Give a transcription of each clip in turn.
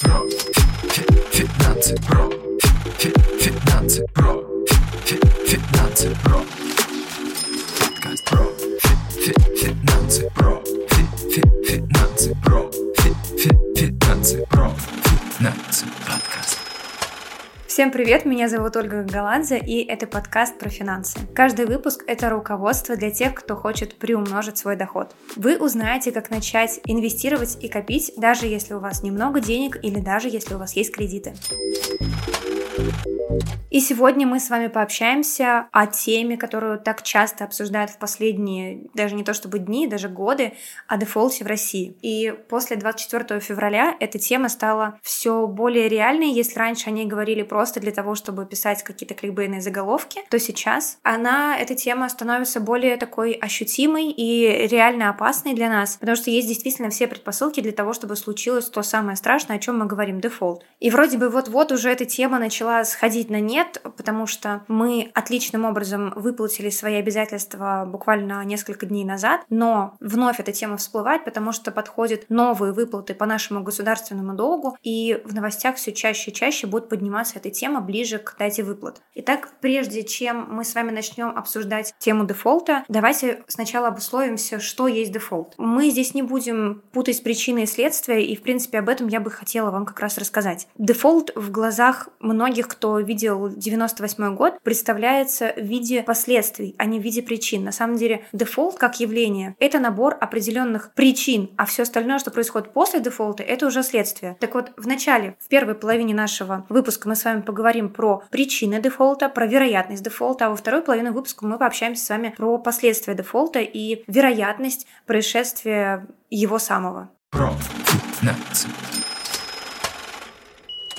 про финансы про финансы про финансы про подкаст про финансы про финансы про финансы про финансы подкаст Всем привет, меня зовут Ольга Галадзе, и это подкаст про финансы. Каждый выпуск — это руководство для тех, кто хочет приумножить свой доход. Вы узнаете, как начать инвестировать и копить, даже если у вас немного денег или даже если у вас есть кредиты. И сегодня мы с вами пообщаемся о теме, которую так часто обсуждают в последние, даже не то чтобы дни, даже годы, о дефолте в России. И после 24 февраля эта тема стала все более реальной. Если раньше они говорили просто для того, чтобы писать какие-то кликбейные заголовки, то сейчас она, эта тема становится более такой ощутимой и реально опасной для нас, потому что есть действительно все предпосылки для того, чтобы случилось то самое страшное, о чем мы говорим, дефолт. И вроде бы вот-вот уже эта тема начала сходить на нет, потому что мы отличным образом выплатили свои обязательства буквально несколько дней назад, но вновь эта тема всплывает, потому что подходят новые выплаты по нашему государственному долгу, и в новостях все чаще и чаще будет подниматься эта тема ближе к дате выплат. Итак, прежде чем мы с вами начнем обсуждать тему дефолта, давайте сначала обусловимся, что есть дефолт. Мы здесь не будем путать причины и следствия, и, в принципе, об этом я бы хотела вам как раз рассказать. Дефолт в глазах многих, кто видел 98 год представляется в виде последствий, а не в виде причин. На самом деле, дефолт как явление — это набор определенных причин, а все остальное, что происходит после дефолта, это уже следствие. Так вот, в начале, в первой половине нашего выпуска мы с вами поговорим про причины дефолта, про вероятность дефолта, а во второй половине выпуска мы пообщаемся с вами про последствия дефолта и вероятность происшествия его самого. про финансы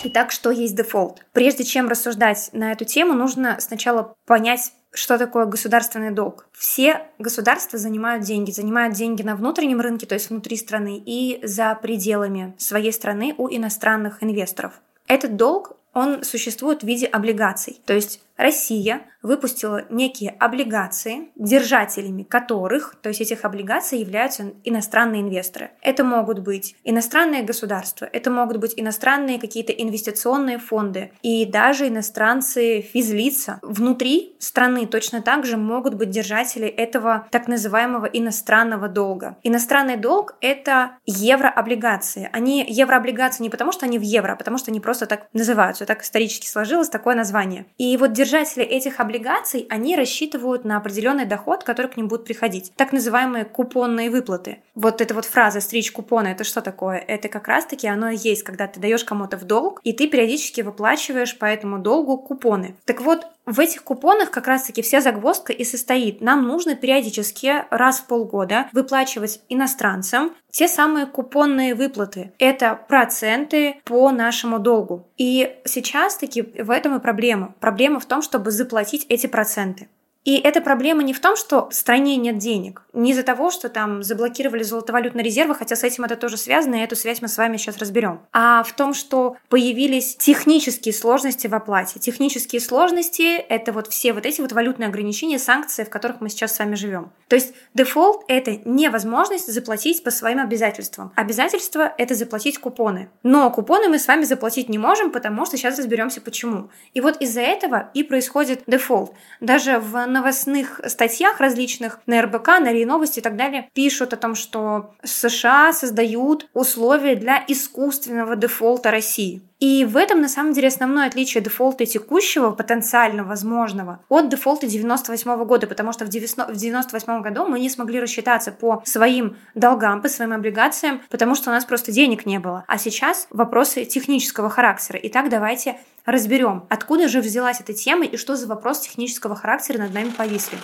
Итак, что есть дефолт? Прежде чем рассуждать на эту тему, нужно сначала понять, что такое государственный долг. Все государства занимают деньги, занимают деньги на внутреннем рынке, то есть внутри страны, и за пределами своей страны у иностранных инвесторов. Этот долг, он существует в виде облигаций, то есть Россия выпустила некие облигации, держателями которых, то есть этих облигаций являются иностранные инвесторы. Это могут быть иностранные государства, это могут быть иностранные какие-то инвестиционные фонды и даже иностранцы физлица. Внутри страны точно так же могут быть держатели этого так называемого иностранного долга. Иностранный долг — это еврооблигации. Они еврооблигации не потому, что они в евро, а потому что они просто так называются. Так исторически сложилось такое название. И вот держатели держатели этих облигаций, они рассчитывают на определенный доход, который к ним будет приходить. Так называемые купонные выплаты. Вот эта вот фраза «стричь купоны» — это что такое? Это как раз-таки оно и есть, когда ты даешь кому-то в долг, и ты периодически выплачиваешь по этому долгу купоны. Так вот, в этих купонах как раз-таки вся загвоздка и состоит. Нам нужно периодически раз в полгода выплачивать иностранцам те самые купонные выплаты. Это проценты по нашему долгу. И сейчас таки в этом и проблема. Проблема в том, чтобы заплатить эти проценты. И эта проблема не в том, что в стране нет денег, не из-за того, что там заблокировали золотовалютные резервы, хотя с этим это тоже связано, и эту связь мы с вами сейчас разберем, а в том, что появились технические сложности в оплате. Технические сложности — это вот все вот эти вот валютные ограничения, санкции, в которых мы сейчас с вами живем. То есть дефолт — это невозможность заплатить по своим обязательствам. Обязательство — это заплатить купоны. Но купоны мы с вами заплатить не можем, потому что сейчас разберемся почему. И вот из-за этого и происходит дефолт. Даже в новостных статьях различных на РБК, на РИА Новости и так далее пишут о том, что США создают условия для искусственного дефолта России. И в этом, на самом деле, основное отличие дефолта текущего, потенциально возможного, от дефолта 98 года, потому что в 98 году мы не смогли рассчитаться по своим долгам, по своим облигациям, потому что у нас просто денег не было. А сейчас вопросы технического характера. Итак, давайте разберем, откуда же взялась эта тема и что за вопрос технического характера над нами повисли.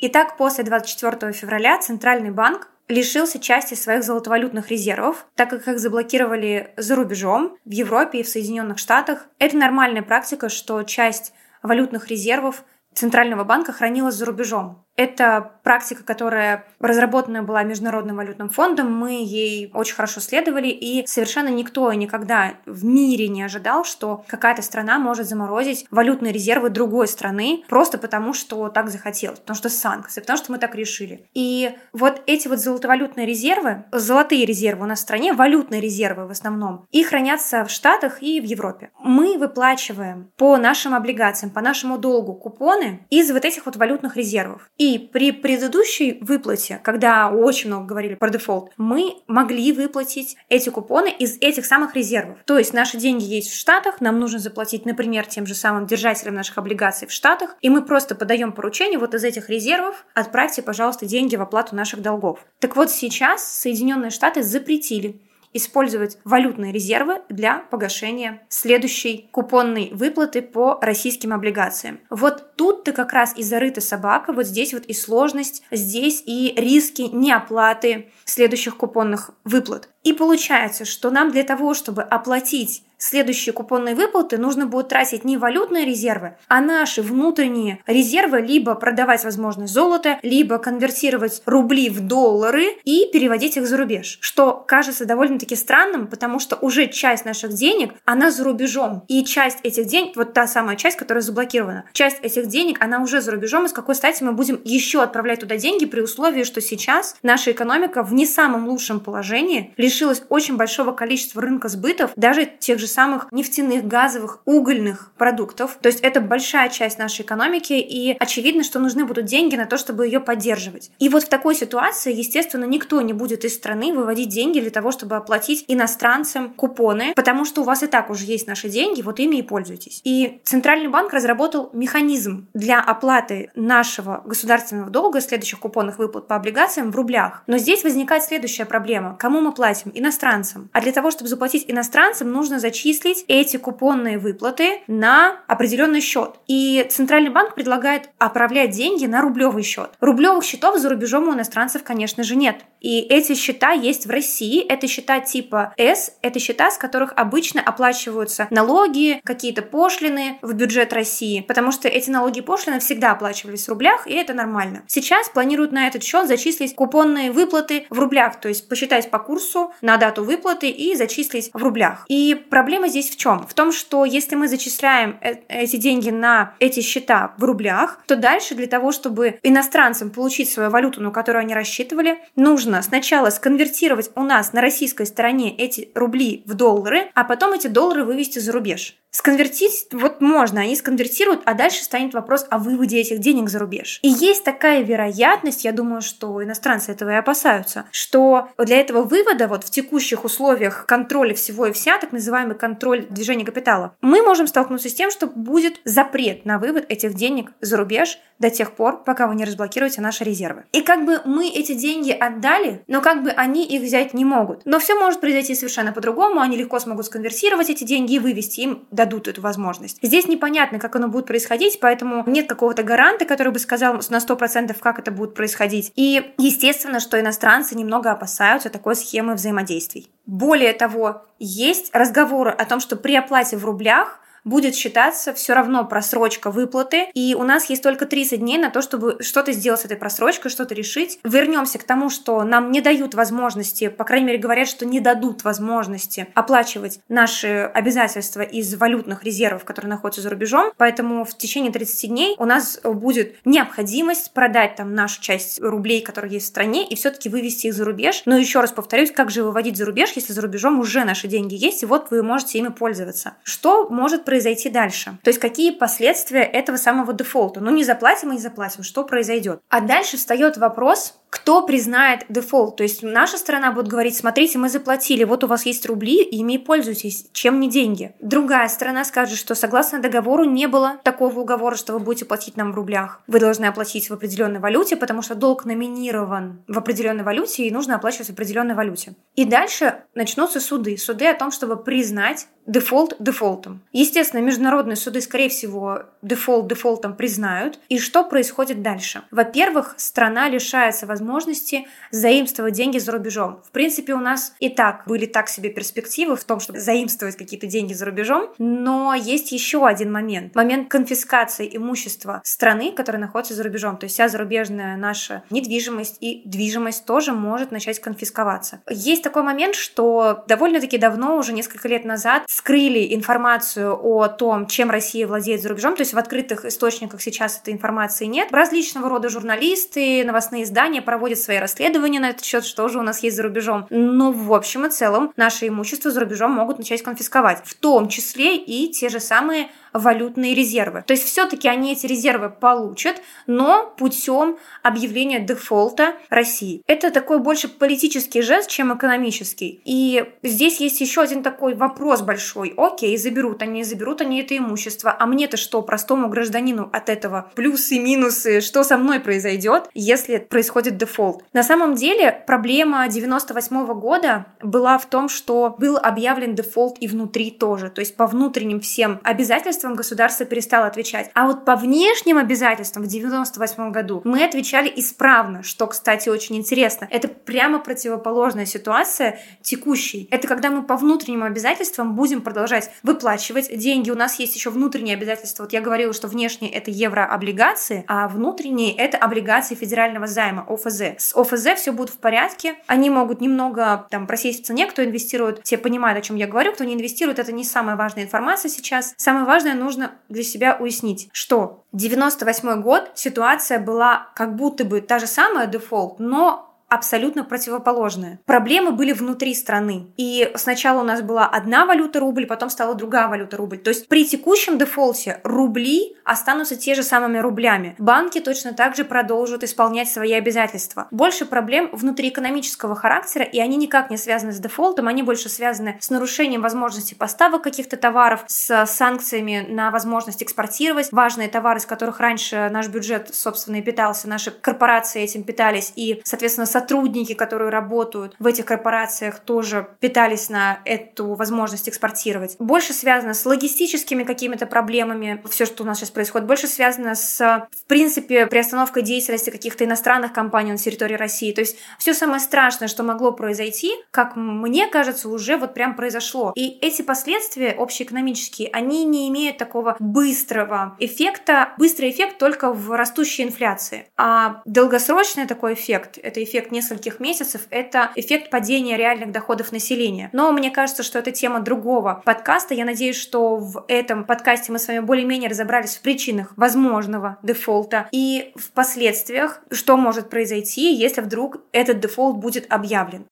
Итак, после 24 февраля Центральный банк лишился части своих золотовалютных резервов, так как их заблокировали за рубежом, в Европе и в Соединенных Штатах. Это нормальная практика, что часть валютных резервов Центрального банка хранилась за рубежом. Это практика, которая разработана была Международным валютным фондом, мы ей очень хорошо следовали, и совершенно никто никогда в мире не ожидал, что какая-то страна может заморозить валютные резервы другой страны просто потому, что так захотелось, потому что санкции, потому что мы так решили. И вот эти вот золотовалютные резервы, золотые резервы у нас в стране, валютные резервы в основном, и хранятся в Штатах и в Европе. Мы выплачиваем по нашим облигациям, по нашему долгу купоны из вот этих вот валютных резервов. И при предыдущей выплате, когда очень много говорили про дефолт, мы могли выплатить эти купоны из этих самых резервов. То есть наши деньги есть в Штатах, нам нужно заплатить, например, тем же самым держателям наших облигаций в Штатах, и мы просто подаем поручение вот из этих резервов отправьте, пожалуйста, деньги в оплату наших долгов. Так вот сейчас Соединенные Штаты запретили использовать валютные резервы для погашения следующей купонной выплаты по российским облигациям. Вот тут-то как раз и зарыта собака, вот здесь вот и сложность, здесь и риски неоплаты следующих купонных выплат. И получается, что нам для того, чтобы оплатить следующие купонные выплаты нужно будет тратить не валютные резервы, а наши внутренние резервы, либо продавать, возможно, золото, либо конвертировать рубли в доллары и переводить их за рубеж. Что кажется довольно-таки странным, потому что уже часть наших денег, она за рубежом. И часть этих денег, вот та самая часть, которая заблокирована, часть этих денег, она уже за рубежом, и с какой стати мы будем еще отправлять туда деньги при условии, что сейчас наша экономика в не самом лучшем положении лишилась очень большого количества рынка сбытов, даже тех же самых нефтяных, газовых, угольных продуктов. То есть это большая часть нашей экономики, и очевидно, что нужны будут деньги на то, чтобы ее поддерживать. И вот в такой ситуации, естественно, никто не будет из страны выводить деньги для того, чтобы оплатить иностранцам купоны, потому что у вас и так уже есть наши деньги, вот ими и пользуйтесь. И Центральный банк разработал механизм для оплаты нашего государственного долга, следующих купонных выплат по облигациям в рублях. Но здесь возникает следующая проблема. Кому мы платим? Иностранцам. А для того, чтобы заплатить иностранцам, нужно зачислить эти купонные выплаты на определенный счет. И Центральный банк предлагает отправлять деньги на рублевый счет. Рублевых счетов за рубежом у иностранцев, конечно же, нет. И эти счета есть в России. Это счета типа S. Это счета, с которых обычно оплачиваются налоги, какие-то пошлины в бюджет России. Потому что эти налоги и пошлины всегда оплачивались в рублях, и это нормально. Сейчас планируют на этот счет зачислить купонные выплаты в рублях. То есть посчитать по курсу на дату выплаты и зачислить в рублях. И проблема здесь в чем? В том, что если мы зачисляем э, эти деньги на эти счета в рублях, то дальше для того, чтобы иностранцам получить свою валюту, на которую они рассчитывали, нужно сначала сконвертировать у нас на российской стороне эти рубли в доллары, а потом эти доллары вывести за рубеж. Сконвертить вот можно, они сконвертируют, а дальше станет вопрос о выводе этих денег за рубеж. И есть такая вероятность, я думаю, что иностранцы этого и опасаются, что для этого вывода вот в текущих условиях контроля всего и вся, так называемый контроль движения капитала, мы можем столкнуться с тем, что будет запрет на вывод этих денег за рубеж до тех пор, пока вы не разблокируете наши резервы. И как бы мы эти деньги отдали, но как бы они их взять не могут. Но все может произойти совершенно по-другому, они легко смогут сконвертировать эти деньги и вывести им дадут эту возможность. Здесь непонятно, как оно будет происходить, поэтому нет какого-то гаранта, который бы сказал на 100% как это будет происходить. И естественно, что иностранцы немного опасаются такой схемы взаимодействий. Более того, есть разговоры о том, что при оплате в рублях будет считаться все равно просрочка выплаты, и у нас есть только 30 дней на то, чтобы что-то сделать с этой просрочкой, что-то решить. Вернемся к тому, что нам не дают возможности, по крайней мере говорят, что не дадут возможности оплачивать наши обязательства из валютных резервов, которые находятся за рубежом, поэтому в течение 30 дней у нас будет необходимость продать там нашу часть рублей, которые есть в стране, и все-таки вывести их за рубеж. Но еще раз повторюсь, как же выводить за рубеж, если за рубежом уже наши деньги есть, и вот вы можете ими пользоваться. Что может произойти дальше? То есть какие последствия этого самого дефолта? Ну не заплатим и не заплатим, что произойдет? А дальше встает вопрос, кто признает дефолт. То есть наша сторона будет говорить, смотрите, мы заплатили, вот у вас есть рубли, ими пользуйтесь, чем не деньги. Другая сторона скажет, что согласно договору не было такого уговора, что вы будете платить нам в рублях. Вы должны оплатить в определенной валюте, потому что долг номинирован в определенной валюте и нужно оплачивать в определенной валюте. И дальше начнутся суды. Суды о том, чтобы признать дефолт дефолтом. Естественно, международные суды, скорее всего, дефолт дефолтом признают. И что происходит дальше? Во-первых, страна лишается возможности возможности заимствовать деньги за рубежом. В принципе, у нас и так были так себе перспективы в том, чтобы заимствовать какие-то деньги за рубежом, но есть еще один момент. Момент конфискации имущества страны, которая находится за рубежом. То есть вся зарубежная наша недвижимость и движимость тоже может начать конфисковаться. Есть такой момент, что довольно-таки давно, уже несколько лет назад, скрыли информацию о том, чем Россия владеет за рубежом. То есть в открытых источниках сейчас этой информации нет. Различного рода журналисты, новостные издания проводят свои расследования на этот счет, что же у нас есть за рубежом. Но в общем и целом наше имущество за рубежом могут начать конфисковать. В том числе и те же самые валютные резервы. То есть все-таки они эти резервы получат, но путем объявления дефолта России. Это такой больше политический жест, чем экономический. И здесь есть еще один такой вопрос большой. Окей, заберут они, заберут они это имущество, а мне-то что, простому гражданину от этого плюсы, минусы, что со мной произойдет, если происходит дефолт? На самом деле проблема 98 года была в том, что был объявлен дефолт и внутри тоже. То есть по внутренним всем обязательствам обязательствам государство перестало отвечать. А вот по внешним обязательствам в 98 году мы отвечали исправно, что, кстати, очень интересно. Это прямо противоположная ситуация текущей. Это когда мы по внутренним обязательствам будем продолжать выплачивать деньги. У нас есть еще внутренние обязательства. Вот я говорила, что внешние это еврооблигации, а внутренние это облигации федерального займа, ОФЗ. С ОФЗ все будет в порядке. Они могут немного там просесть в цене, кто инвестирует, те понимают, о чем я говорю, кто не инвестирует, это не самая важная информация сейчас. Самое важное нужно для себя уяснить, что 98 год ситуация была как будто бы та же самая дефолт, но абсолютно противоположное. Проблемы были внутри страны. И сначала у нас была одна валюта рубль, потом стала другая валюта рубль. То есть при текущем дефолте рубли останутся те же самыми рублями. Банки точно так же продолжат исполнять свои обязательства. Больше проблем внутриэкономического характера, и они никак не связаны с дефолтом, они больше связаны с нарушением возможности поставок каких-то товаров, с санкциями на возможность экспортировать важные товары, из которых раньше наш бюджет, собственно, и питался, наши корпорации этим питались, и, соответственно, с сотрудники, которые работают в этих корпорациях, тоже питались на эту возможность экспортировать. Больше связано с логистическими какими-то проблемами, все, что у нас сейчас происходит, больше связано с, в принципе, приостановкой деятельности каких-то иностранных компаний на территории России. То есть все самое страшное, что могло произойти, как мне кажется, уже вот прям произошло. И эти последствия общеэкономические, они не имеют такого быстрого эффекта. Быстрый эффект только в растущей инфляции. А долгосрочный такой эффект, это эффект нескольких месяцев – это эффект падения реальных доходов населения. Но мне кажется, что это тема другого подкаста. Я надеюсь, что в этом подкасте мы с вами более-менее разобрались в причинах возможного дефолта и в последствиях, что может произойти, если вдруг этот дефолт будет объявлен.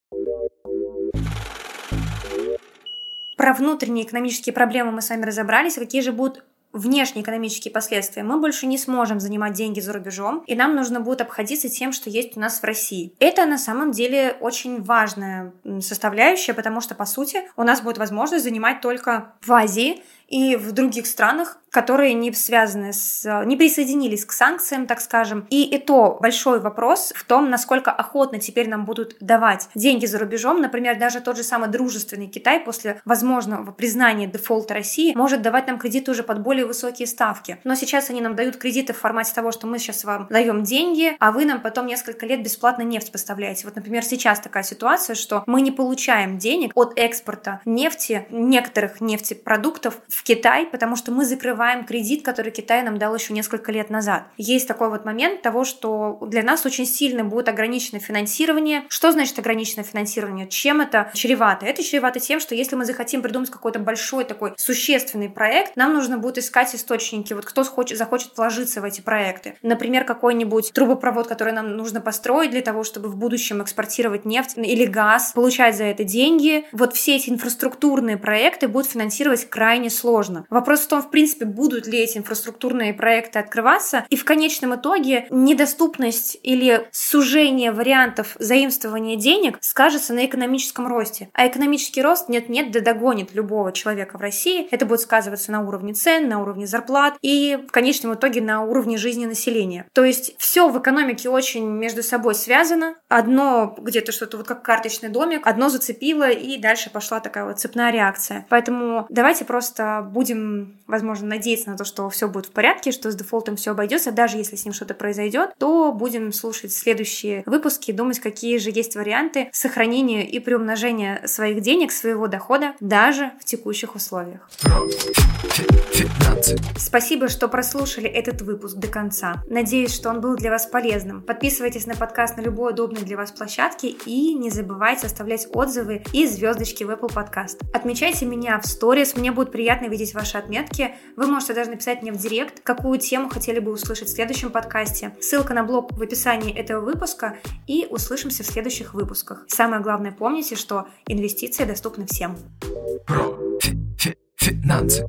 Про внутренние экономические проблемы мы с вами разобрались. Какие же будут внешние экономические последствия, мы больше не сможем занимать деньги за рубежом, и нам нужно будет обходиться тем, что есть у нас в России. Это на самом деле очень важная составляющая, потому что, по сути, у нас будет возможность занимать только в Азии и в других странах, которые не связаны с, не присоединились к санкциям, так скажем. И, и то большой вопрос в том, насколько охотно теперь нам будут давать деньги за рубежом. Например, даже тот же самый дружественный Китай после возможного признания дефолта России может давать нам кредиты уже под более высокие ставки. Но сейчас они нам дают кредиты в формате того, что мы сейчас вам даем деньги, а вы нам потом несколько лет бесплатно нефть поставляете. Вот, например, сейчас такая ситуация, что мы не получаем денег от экспорта нефти, некоторых нефтепродуктов в Китай, потому что мы закрываем кредит, который Китай нам дал еще несколько лет назад. Есть такой вот момент того, что для нас очень сильно будет ограничено финансирование. Что значит ограниченное финансирование? Чем это чревато? Это чревато тем, что если мы захотим придумать какой-то большой такой существенный проект, нам нужно будет искать источники, вот кто хочет, захочет вложиться в эти проекты. Например, какой-нибудь трубопровод, который нам нужно построить для того, чтобы в будущем экспортировать нефть или газ, получать за это деньги. Вот все эти инфраструктурные проекты будут финансировать крайне сложно сложно. Вопрос в том, в принципе, будут ли эти инфраструктурные проекты открываться, и в конечном итоге недоступность или сужение вариантов заимствования денег скажется на экономическом росте. А экономический рост нет-нет, да догонит любого человека в России. Это будет сказываться на уровне цен, на уровне зарплат и в конечном итоге на уровне жизни населения. То есть все в экономике очень между собой связано. Одно где-то что-то вот как карточный домик, одно зацепило, и дальше пошла такая вот цепная реакция. Поэтому давайте просто будем, возможно, надеяться на то, что все будет в порядке, что с дефолтом все обойдется, даже если с ним что-то произойдет, то будем слушать следующие выпуски, думать, какие же есть варианты сохранения и приумножения своих денег, своего дохода, даже в текущих условиях. Спасибо, что прослушали этот выпуск до конца. Надеюсь, что он был для вас полезным. Подписывайтесь на подкаст на любой удобной для вас площадке и не забывайте оставлять отзывы и звездочки в Apple Podcast. Отмечайте меня в сторис, мне будет приятно видеть ваши отметки. Вы можете даже написать мне в директ, какую тему хотели бы услышать в следующем подкасте. Ссылка на блог в описании этого выпуска и услышимся в следующих выпусках. Самое главное помните, что инвестиции доступны всем. Про финансы.